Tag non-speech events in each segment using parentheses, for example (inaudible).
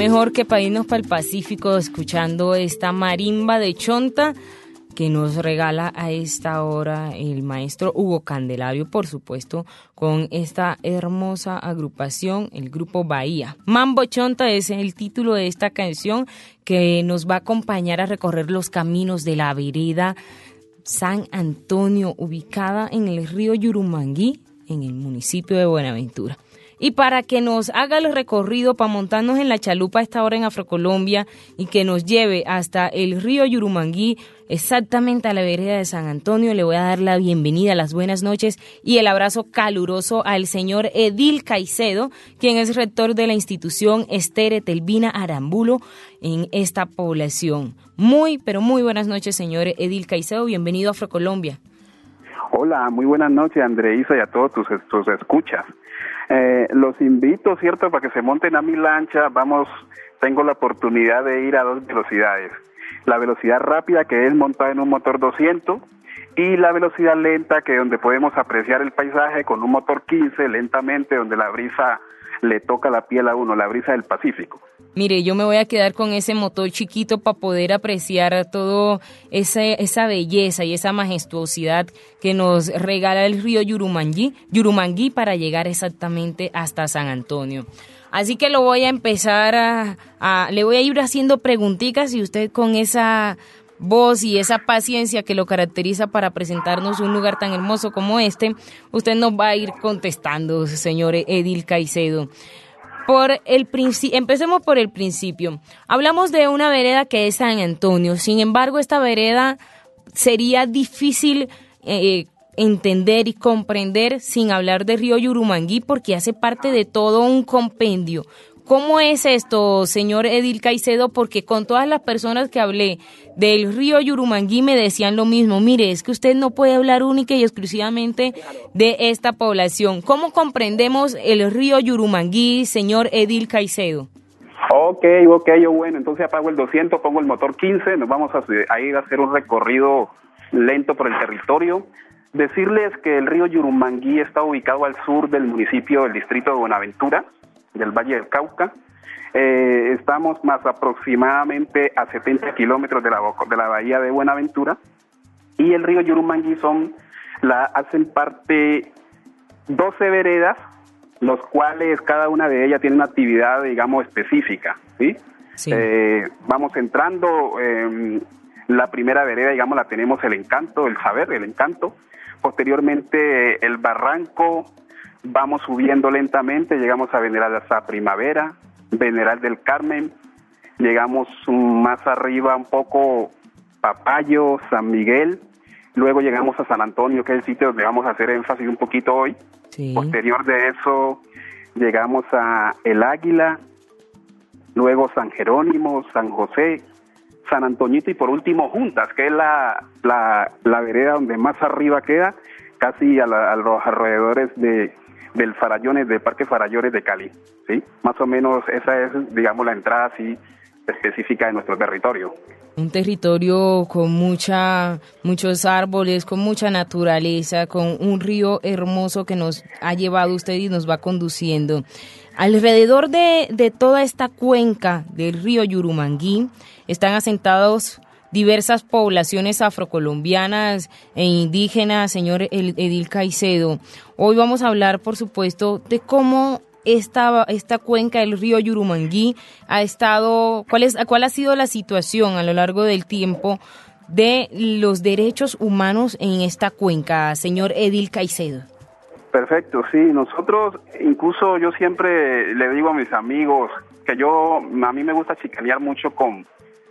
mejor que para irnos para el Pacífico escuchando esta marimba de Chonta que nos regala a esta hora el maestro Hugo Candelario, por supuesto, con esta hermosa agrupación, el grupo Bahía. Mambo Chonta es el título de esta canción que nos va a acompañar a recorrer los caminos de la vereda San Antonio, ubicada en el río Yurumangui, en el municipio de Buenaventura. Y para que nos haga el recorrido para montarnos en la chalupa a esta hora en Afrocolombia y que nos lleve hasta el río Yurumangui, exactamente a la vereda de San Antonio, le voy a dar la bienvenida, las buenas noches y el abrazo caluroso al señor Edil Caicedo, quien es rector de la institución Estere Telvina Arambulo en esta población. Muy, pero muy buenas noches, señor Edil Caicedo. Bienvenido a Afrocolombia. Hola, muy buenas noches, Andreisa, y a todos tus, tus escuchas. Eh, los invito, ¿cierto?, para que se monten a mi lancha. Vamos, tengo la oportunidad de ir a dos velocidades. La velocidad rápida, que es montada en un motor 200, y la velocidad lenta, que donde podemos apreciar el paisaje con un motor 15, lentamente, donde la brisa le toca la piel a uno, la brisa del Pacífico. Mire, yo me voy a quedar con ese motor chiquito para poder apreciar todo esa belleza y esa majestuosidad que nos regala el río Yurumangui, Yurumangui para llegar exactamente hasta San Antonio. Así que lo voy a empezar a, a, le voy a ir haciendo preguntitas y usted con esa voz y esa paciencia que lo caracteriza para presentarnos un lugar tan hermoso como este, usted nos va a ir contestando, señor Edil Caicedo por el empecemos por el principio. Hablamos de una vereda que es San Antonio. Sin embargo, esta vereda sería difícil eh, entender y comprender sin hablar de Río Yurumangui porque hace parte de todo un compendio. ¿Cómo es esto, señor Edil Caicedo? Porque con todas las personas que hablé del río Yurumangui me decían lo mismo. Mire, es que usted no puede hablar única y exclusivamente de esta población. ¿Cómo comprendemos el río Yurumangui, señor Edil Caicedo? Ok, ok, yo bueno, entonces apago el 200, pongo el motor 15, nos vamos a, ir a hacer un recorrido lento por el territorio. Decirles que el río Yurumangui está ubicado al sur del municipio del distrito de Buenaventura del Valle del Cauca. Eh, estamos más aproximadamente a 70 kilómetros de la, de la bahía de Buenaventura y el río Yurumangui son, la, hacen parte 12 veredas, los cuales cada una de ellas tiene una actividad, digamos, específica. ¿sí? Eh, vamos entrando, eh, la primera vereda, digamos, la tenemos el encanto, el saber, el encanto. Posteriormente el barranco, vamos subiendo lentamente, llegamos a Veneral hasta Primavera, Veneral del Carmen, llegamos más arriba un poco Papayo, San Miguel, luego llegamos a San Antonio, que es el sitio donde vamos a hacer énfasis un poquito hoy. Posterior de eso llegamos a El Águila, luego San Jerónimo, San José, San Antoñito y por último Juntas, que es la, la, la vereda donde más arriba queda, casi a, a los alrededores de, del Farallones, del Parque Farallones de Cali, ¿sí? Más o menos esa es, digamos, la entrada así específica de nuestro territorio. Un territorio con mucha, muchos árboles, con mucha naturaleza, con un río hermoso que nos ha llevado usted y nos va conduciendo. Alrededor de, de toda esta cuenca del río Yurumangui están asentados diversas poblaciones afrocolombianas e indígenas, señor Edil Caicedo. Hoy vamos a hablar, por supuesto, de cómo esta, esta cuenca del río Yurumangui ha estado, cuál, es, cuál ha sido la situación a lo largo del tiempo de los derechos humanos en esta cuenca, señor Edil Caicedo. Perfecto, sí, nosotros incluso yo siempre le digo a mis amigos que yo, a mí me gusta chicanear mucho con,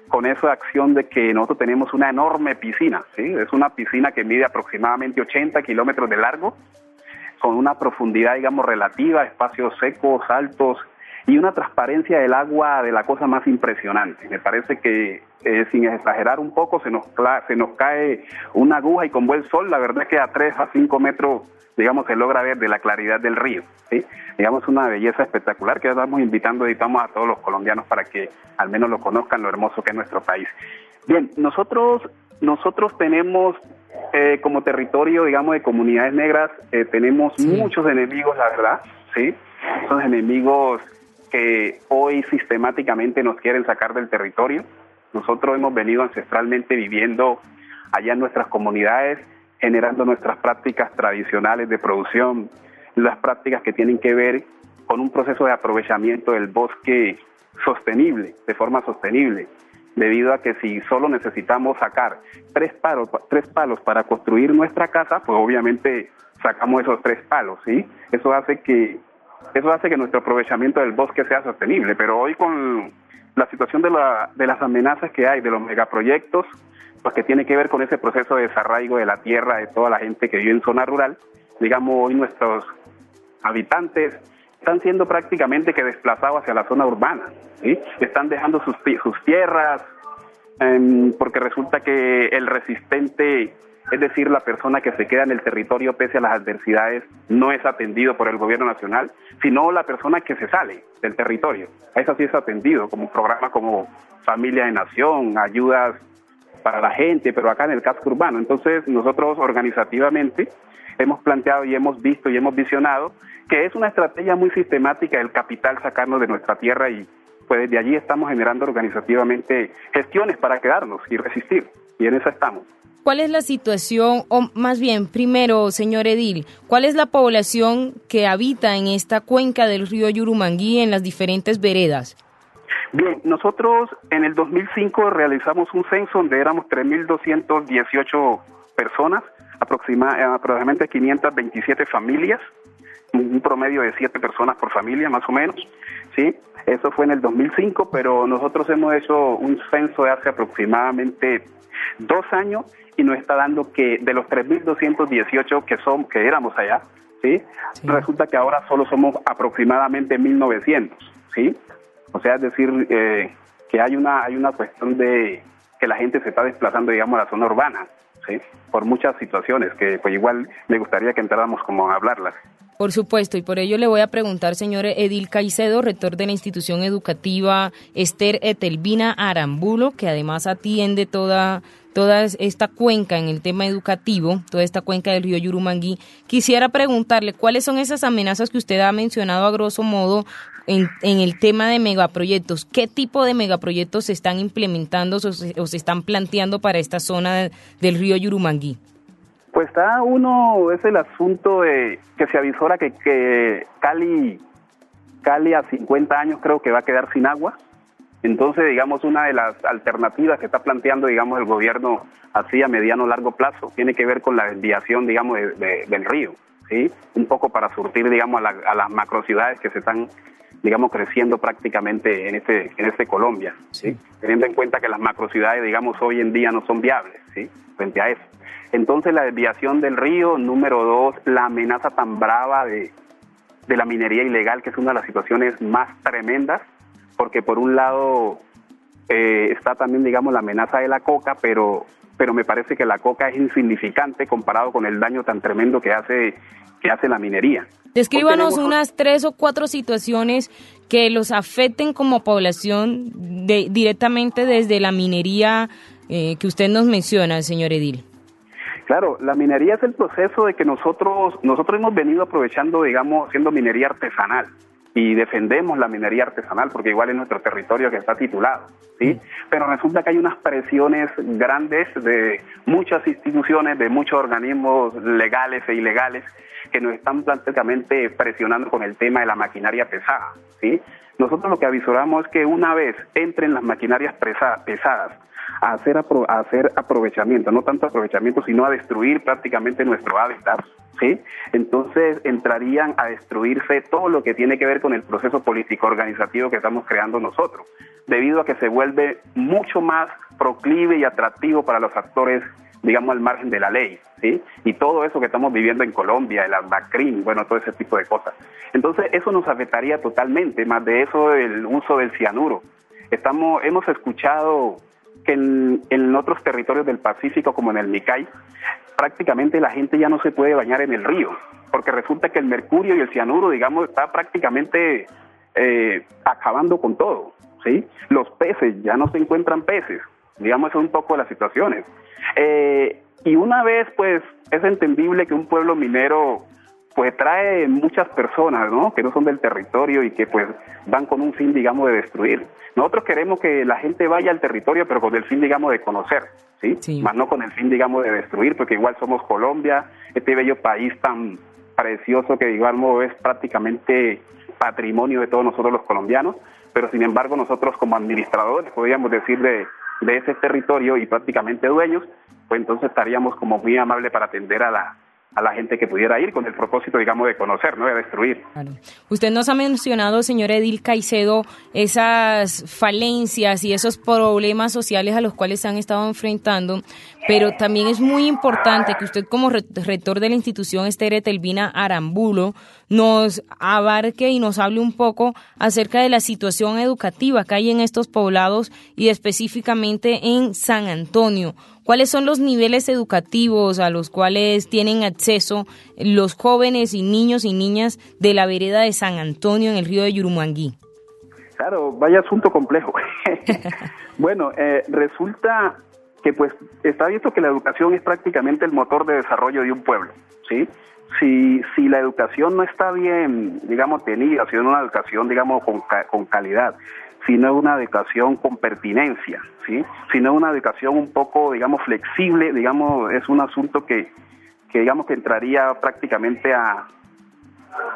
con esa acción de que nosotros tenemos una enorme piscina, ¿sí? Es una piscina que mide aproximadamente 80 kilómetros de largo, con una profundidad, digamos, relativa, espacios secos, altos y una transparencia del agua de la cosa más impresionante. Me parece que, eh, sin exagerar un poco, se nos, se nos cae una aguja y con buen sol, la verdad es que a 3 a 5 metros digamos, se logra ver de la claridad del río. ¿sí? Digamos, una belleza espectacular que estamos invitando, editamos a todos los colombianos para que al menos lo conozcan, lo hermoso que es nuestro país. Bien, nosotros, nosotros tenemos eh, como territorio, digamos, de comunidades negras, eh, tenemos muchos enemigos, la verdad, ¿sí? Son enemigos que hoy sistemáticamente nos quieren sacar del territorio. Nosotros hemos venido ancestralmente viviendo allá en nuestras comunidades, generando nuestras prácticas tradicionales de producción, las prácticas que tienen que ver con un proceso de aprovechamiento del bosque sostenible, de forma sostenible, debido a que si solo necesitamos sacar tres palos, tres palos para construir nuestra casa, pues obviamente sacamos esos tres palos, ¿sí? Eso hace que eso hace que nuestro aprovechamiento del bosque sea sostenible, pero hoy con la situación de, la, de las amenazas que hay, de los megaproyectos, pues que tiene que ver con ese proceso de desarraigo de la tierra de toda la gente que vive en zona rural, digamos, hoy nuestros habitantes están siendo prácticamente que desplazados hacia la zona urbana, ¿sí? Están dejando sus, sus tierras, em, porque resulta que el resistente es decir, la persona que se queda en el territorio pese a las adversidades no es atendido por el gobierno nacional, sino la persona que se sale del territorio. A esa sí es atendido, como programa como Familia de Nación, ayudas para la gente, pero acá en el casco urbano. Entonces, nosotros organizativamente hemos planteado y hemos visto y hemos visionado que es una estrategia muy sistemática del capital sacarnos de nuestra tierra y pues desde allí estamos generando organizativamente gestiones para quedarnos y resistir. Y en eso estamos. ¿Cuál es la situación, o más bien, primero, señor Edil, cuál es la población que habita en esta cuenca del río Yurumangui en las diferentes veredas? Bien, nosotros en el 2005 realizamos un censo donde éramos 3.218 personas, aproximadamente 527 familias, un promedio de 7 personas por familia más o menos, ¿sí? Eso fue en el 2005, pero nosotros hemos hecho un censo de hace aproximadamente dos años y nos está dando que de los 3.218 que son que éramos allá, ¿sí? Resulta que ahora solo somos aproximadamente 1.900, ¿sí? O sea, es decir, eh, que hay una hay una cuestión de que la gente se está desplazando, digamos, a la zona urbana, ¿sí? Por muchas situaciones que pues igual me gustaría que entráramos como a hablarlas. Por supuesto, y por ello le voy a preguntar, señor Edil Caicedo, rector de la institución educativa Esther Etelvina Arambulo, que además atiende toda toda esta cuenca en el tema educativo, toda esta cuenca del río Yurumangui, quisiera preguntarle cuáles son esas amenazas que usted ha mencionado a grosso modo en, el tema de megaproyectos. ¿Qué tipo de megaproyectos se están implementando o se, están planteando para esta zona del río Yurumangui? Pues está uno, es el asunto de que se avisora que, que Cali, Cali a 50 años creo que va a quedar sin agua. Entonces, digamos, una de las alternativas que está planteando, digamos, el gobierno así a mediano largo plazo tiene que ver con la desviación, digamos, del río, ¿sí? Un poco para surtir, digamos, a, las macrociudades que se están, digamos, creciendo prácticamente en este, en este Colombia, ¿sí? Teniendo en cuenta que las macrociudades, digamos, hoy en día no son viables, ¿sí? Frente a eso. Entonces, la desviación del río, número dos, la amenaza tan brava de, de la minería ilegal, que es una de las situaciones más tremendas, porque por un lado eh, está también, digamos, la amenaza de la coca, pero, pero me parece que la coca es insignificante comparado con el daño tan tremendo que hace, que hace la minería. Descríbanos unas tres o cuatro situaciones que los afecten como población de, directamente desde la minería eh, que usted nos menciona, señor Edil. Claro, la minería es el proceso de que nosotros nosotros hemos venido aprovechando, digamos, haciendo minería artesanal y defendemos la minería artesanal porque igual es nuestro territorio que está titulado, ¿sí? Mm. Pero resulta que hay unas presiones grandes de muchas instituciones, de muchos organismos legales e ilegales que nos están prácticamente presionando con el tema de la maquinaria pesada, ¿sí? Nosotros lo que avisoramos es que una vez entren las maquinarias pesadas a hacer, a hacer aprovechamiento, no tanto aprovechamiento, sino a destruir prácticamente nuestro hábitat, ¿sí? Entonces entrarían a destruirse todo lo que tiene que ver con el proceso político organizativo que estamos creando nosotros, debido a que se vuelve mucho más proclive y atractivo para los actores digamos, al margen de la ley, ¿sí? Y todo eso que estamos viviendo en Colombia, el ANDACRIM, bueno, todo ese tipo de cosas. Entonces, eso nos afectaría totalmente, más de eso el uso del cianuro. Estamos, hemos escuchado en, otros territorios del Pacífico, como en el Nicay, prácticamente la gente ya no se puede bañar en el río, porque resulta que el mercurio y el cianuro, digamos, está prácticamente eh, acabando con todo, ¿sí? Los peces, ya no se encuentran peces, digamos, es un poco de las situaciones. Eh, y una vez, pues, es entendible que un pueblo minero pues trae muchas personas, ¿no? Que no son del territorio y que pues van con un fin, digamos, de destruir. Nosotros queremos que la gente vaya al territorio, pero con el fin, digamos, de conocer, ¿sí? sí. Más no con el fin, digamos, de destruir, porque igual somos Colombia, este bello país tan precioso que, digamos, es prácticamente patrimonio de todos nosotros los colombianos, pero sin embargo nosotros como administradores, podríamos decir, de, de ese territorio y prácticamente dueños, pues entonces estaríamos como muy amables para atender a la, a la gente que pudiera ir con el propósito, digamos, de conocer, no de destruir. Usted nos ha mencionado, señor Edil Caicedo, esas falencias y esos problemas sociales a los cuales se han estado enfrentando, pero también es muy importante que usted como rector de la institución Estere Telvina Arambulo nos abarque y nos hable un poco acerca de la situación educativa que hay en estos poblados y específicamente en San Antonio. ¿Cuáles son los niveles educativos a los cuales tienen acceso los jóvenes y niños y niñas de la vereda de San Antonio en el río de Yurumanguí? Claro, vaya asunto complejo. (laughs) bueno, eh, resulta que pues está visto que la educación es prácticamente el motor de desarrollo de un pueblo, ¿sí? Si, si la educación no está bien, digamos, tenida, si no una educación, digamos, con, con calidad, si no es una educación con pertinencia, ¿sí? Si no es una educación un poco, digamos, flexible, digamos, es un asunto que, que digamos, que entraría prácticamente a,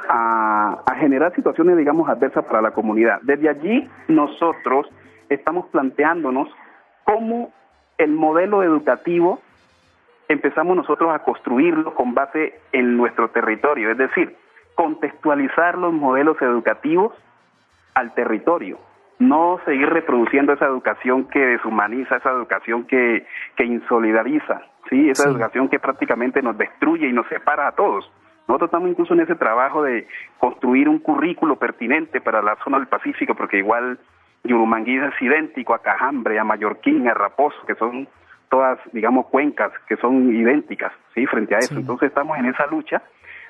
a, a generar situaciones, digamos, adversas para la comunidad. Desde allí nosotros estamos planteándonos cómo el modelo educativo empezamos nosotros a construirlo con base en nuestro territorio, es decir, contextualizar los modelos educativos al territorio, no seguir reproduciendo esa educación que deshumaniza, esa educación que, que insolidariza, ¿sí? esa educación que prácticamente nos destruye y nos separa a todos. Nosotros estamos incluso en ese trabajo de construir un currículo pertinente para la zona del Pacífico, porque igual Yurumangui es idéntico a Cajambre, a Mallorquín, a Raposo, que son todas, digamos, cuencas que son idénticas, ¿sí? Frente a eso. Entonces estamos en esa lucha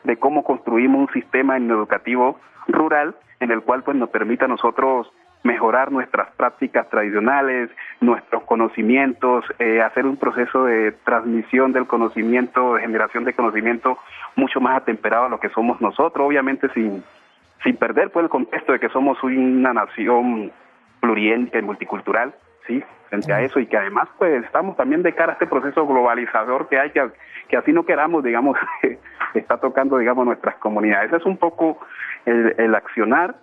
de cómo construimos un sistema educativo rural en el cual pues nos permita a nosotros mejorar nuestras prácticas tradicionales, nuestros conocimientos, eh, hacer un proceso de transmisión del conocimiento, de generación de conocimiento mucho más atemperado a lo que somos nosotros, obviamente sin, sin perder pues el contexto de que somos una nación pluriétnica y multicultural, sí, frente a eso y que además pues estamos también de cara a este proceso globalizador que hay que, que así no queramos, digamos, (laughs) está tocando, digamos, nuestras comunidades. Ese es un poco el, el accionar.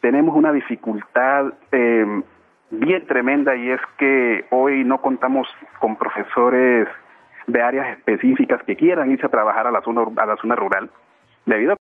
Tenemos una dificultad eh, bien tremenda y es que hoy no contamos con profesores de áreas específicas que quieran irse a trabajar a la zona a la zona rural. Debido a